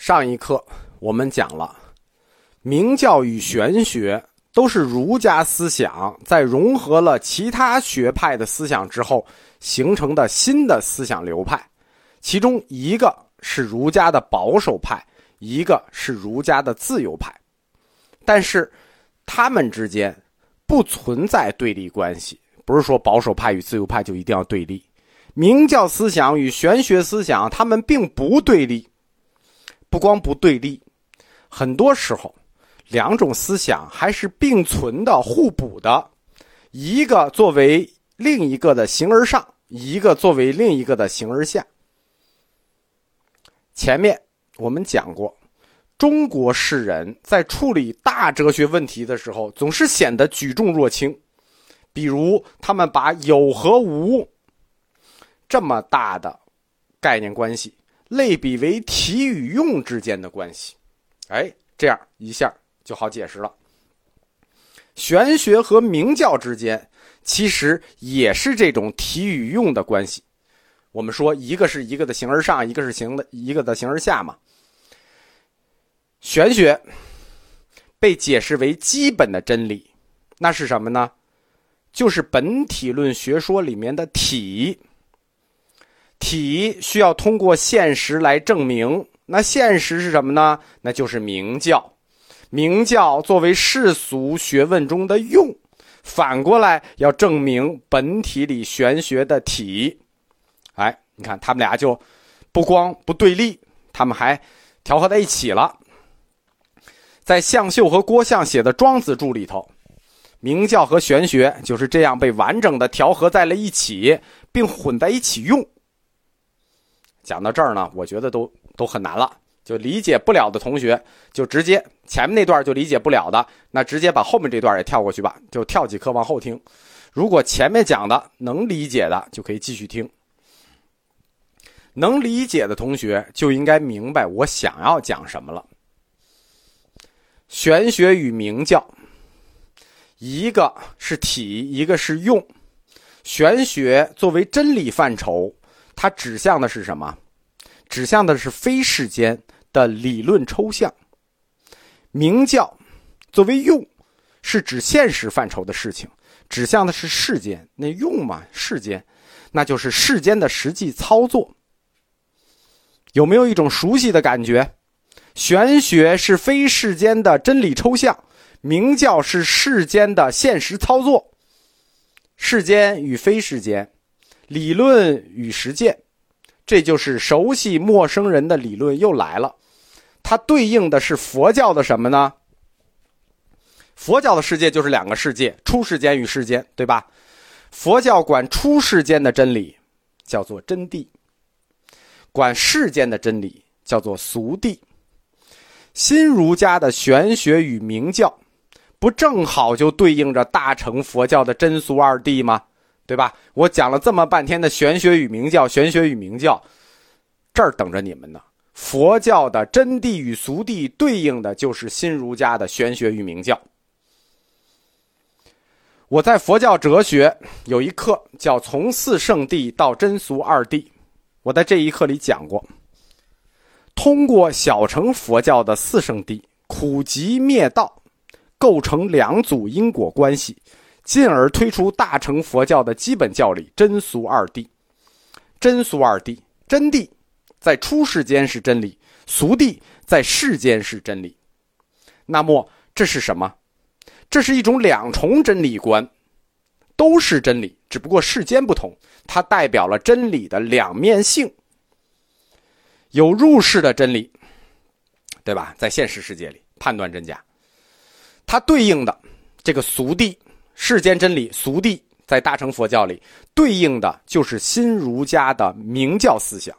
上一课我们讲了，明教与玄学都是儒家思想在融合了其他学派的思想之后形成的新的思想流派，其中一个是儒家的保守派，一个是儒家的自由派，但是他们之间不存在对立关系，不是说保守派与自由派就一定要对立，明教思想与玄学思想他们并不对立。不光不对立，很多时候，两种思想还是并存的、互补的。一个作为另一个的形而上，一个作为另一个的形而下。前面我们讲过，中国士人在处理大哲学问题的时候，总是显得举重若轻。比如，他们把有和无这么大的概念关系。类比为体与用之间的关系，哎，这样一下就好解释了。玄学和明教之间其实也是这种体与用的关系。我们说一个是一个的形而上，一个是形的一个的形而下嘛。玄学被解释为基本的真理，那是什么呢？就是本体论学说里面的体。体需要通过现实来证明，那现实是什么呢？那就是明教。明教作为世俗学问中的用，反过来要证明本体里玄学的体。哎，你看他们俩就不光不对立，他们还调和在一起了。在向秀和郭象写的《庄子注》里头，明教和玄学就是这样被完整的调和在了一起，并混在一起用。讲到这儿呢，我觉得都都很难了。就理解不了的同学，就直接前面那段就理解不了的，那直接把后面这段也跳过去吧，就跳几课往后听。如果前面讲的能理解的，就可以继续听。能理解的同学就应该明白我想要讲什么了。玄学与明教，一个是体，一个是用。玄学作为真理范畴。它指向的是什么？指向的是非世间的理论抽象。明教作为用，是指现实范畴的事情，指向的是世间。那用嘛，世间，那就是世间的实际操作。有没有一种熟悉的感觉？玄学是非世间的真理抽象，明教是世间的现实操作。世间与非世间。理论与实践，这就是熟悉陌生人的理论又来了。它对应的是佛教的什么呢？佛教的世界就是两个世界：出世间与世间，对吧？佛教管出世间的真理叫做真谛，管世间的真理叫做俗谛。新儒家的玄学与明教，不正好就对应着大乘佛教的真俗二谛吗？对吧？我讲了这么半天的玄学与明教，玄学与明教，这儿等着你们呢。佛教的真谛与俗谛对应的就是新儒家的玄学与明教。我在佛教哲学有一课叫《从四圣谛到真俗二谛》，我在这一课里讲过，通过小乘佛教的四圣谛苦集灭道，构成两组因果关系。进而推出大乘佛教的基本教理真俗二谛，真俗二谛，真谛在出世间是真理，俗谛在世间是真理。那么这是什么？这是一种两重真理观，都是真理，只不过世间不同。它代表了真理的两面性，有入世的真理，对吧？在现实世界里判断真假，它对应的这个俗谛。世间真理俗谛，在大乘佛教里对应的就是新儒家的明教思想。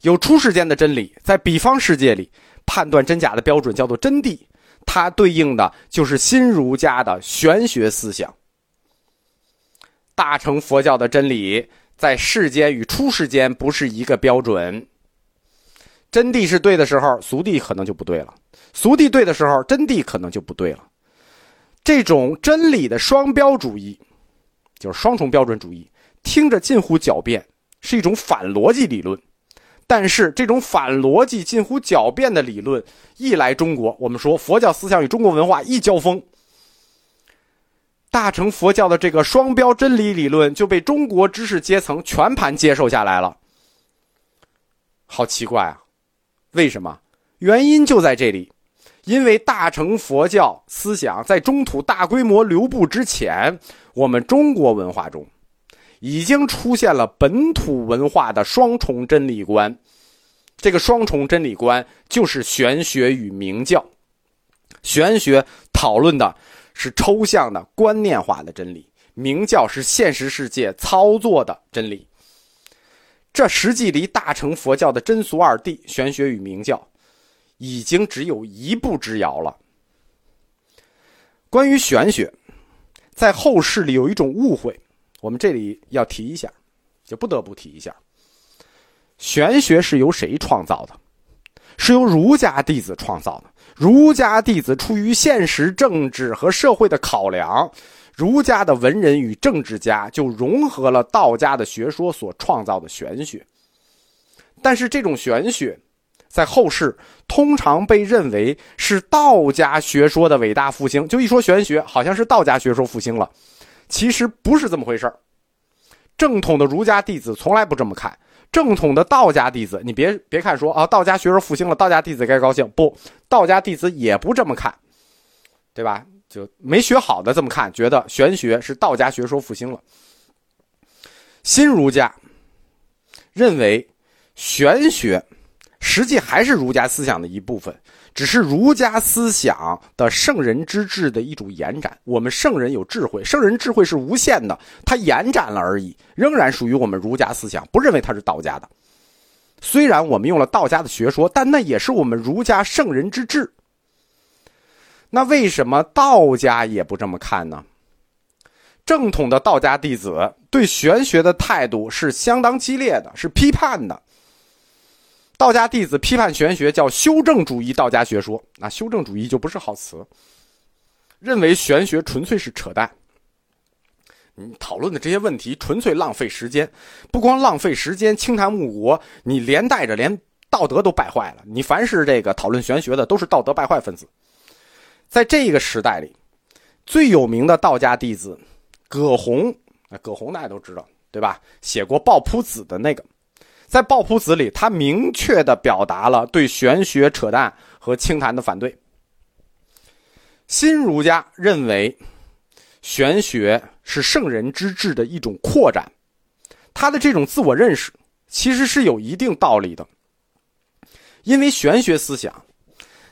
有出世间的真理，在比方世界里判断真假的标准叫做真谛，它对应的就是新儒家的玄学思想。大乘佛教的真理在世间与出世间不是一个标准，真谛是对的时候，俗谛可能就不对了；俗谛对的时候，真谛可能就不对了。这种真理的双标主义，就是双重标准主义，听着近乎狡辩，是一种反逻辑理论。但是这种反逻辑、近乎狡辩的理论一来中国，我们说佛教思想与中国文化一交锋，大乘佛教的这个双标真理理论就被中国知识阶层全盘接受下来了。好奇怪啊！为什么？原因就在这里，因为大乘佛教思想在中土大规模流布之前，我们中国文化中。已经出现了本土文化的双重真理观，这个双重真理观就是玄学与明教。玄学讨论的是抽象的观念化的真理，明教是现实世界操作的真理。这实际离大乘佛教的真俗二谛——玄学与明教，已经只有一步之遥了。关于玄学，在后世里有一种误会。我们这里要提一下，就不得不提一下。玄学是由谁创造的？是由儒家弟子创造的。儒家弟子出于现实政治和社会的考量，儒家的文人与政治家就融合了道家的学说所创造的玄学。但是这种玄学，在后世通常被认为是道家学说的伟大复兴。就一说玄学，好像是道家学说复兴了。其实不是这么回事儿正统的儒家弟子从来不这么看。正统的道家弟子，你别别看说啊，道家学说复兴了，道家弟子该高兴。不，道家弟子也不这么看，对吧？就没学好的这么看，觉得玄学是道家学说复兴了。新儒家认为玄学实际还是儒家思想的一部分。只是儒家思想的圣人之治的一种延展。我们圣人有智慧，圣人智慧是无限的，它延展了而已，仍然属于我们儒家思想，不认为它是道家的。虽然我们用了道家的学说，但那也是我们儒家圣人之治。那为什么道家也不这么看呢？正统的道家弟子对玄学的态度是相当激烈的，是批判的。道家弟子批判玄学，叫修正主义道家学说。那修正主义就不是好词，认为玄学纯粹是扯淡。你讨论的这些问题纯粹浪费时间，不光浪费时间，清谈误国，你连带着连道德都败坏了。你凡是这个讨论玄学的，都是道德败坏分子。在这个时代里，最有名的道家弟子葛洪，葛洪大家都知道，对吧？写过《抱朴子》的那个。在《抱朴子》里，他明确的表达了对玄学扯淡和清谈的反对。新儒家认为，玄学是圣人之治的一种扩展，他的这种自我认识其实是有一定道理的。因为玄学思想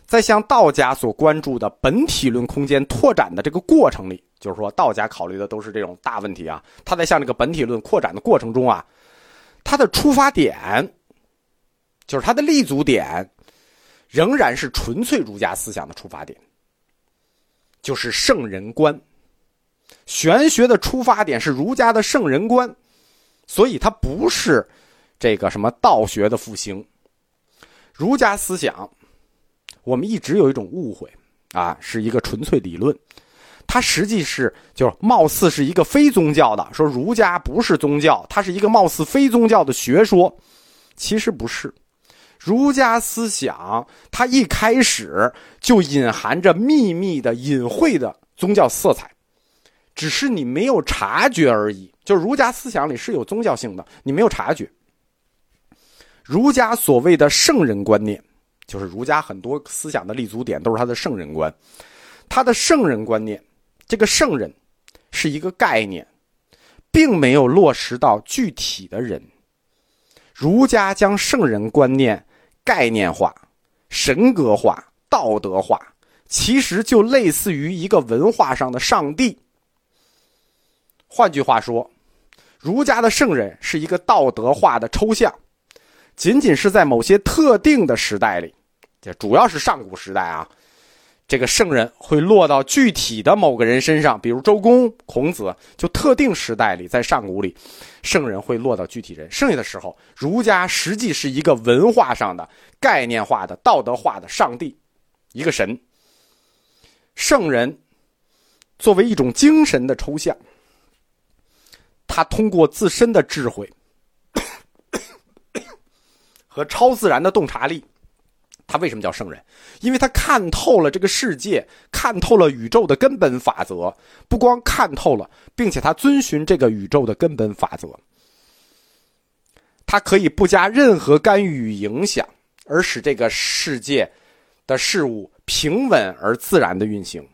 在向道家所关注的本体论空间拓展的这个过程里，就是说，道家考虑的都是这种大问题啊，他在向这个本体论扩展的过程中啊。他的出发点，就是他的立足点，仍然是纯粹儒家思想的出发点，就是圣人观。玄学的出发点是儒家的圣人观，所以它不是这个什么道学的复兴。儒家思想，我们一直有一种误会啊，是一个纯粹理论。它实际是，就是貌似是一个非宗教的，说儒家不是宗教，它是一个貌似非宗教的学说，其实不是。儒家思想它一开始就隐含着秘密的、隐晦的宗教色彩，只是你没有察觉而已。就儒家思想里是有宗教性的，你没有察觉。儒家所谓的圣人观念，就是儒家很多思想的立足点都是他的圣人观，他的圣人观念。这个圣人是一个概念，并没有落实到具体的人。儒家将圣人观念概念化、神格化、道德化，其实就类似于一个文化上的上帝。换句话说，儒家的圣人是一个道德化的抽象，仅仅是在某些特定的时代里，这主要是上古时代啊。这个圣人会落到具体的某个人身上，比如周公、孔子，就特定时代里，在上古里，圣人会落到具体人。剩下的时候，儒家实际是一个文化上的概念化的、道德化的上帝，一个神。圣人作为一种精神的抽象，他通过自身的智慧和超自然的洞察力。他为什么叫圣人？因为他看透了这个世界，看透了宇宙的根本法则。不光看透了，并且他遵循这个宇宙的根本法则。他可以不加任何干预与影响，而使这个世界的事物平稳而自然的运行。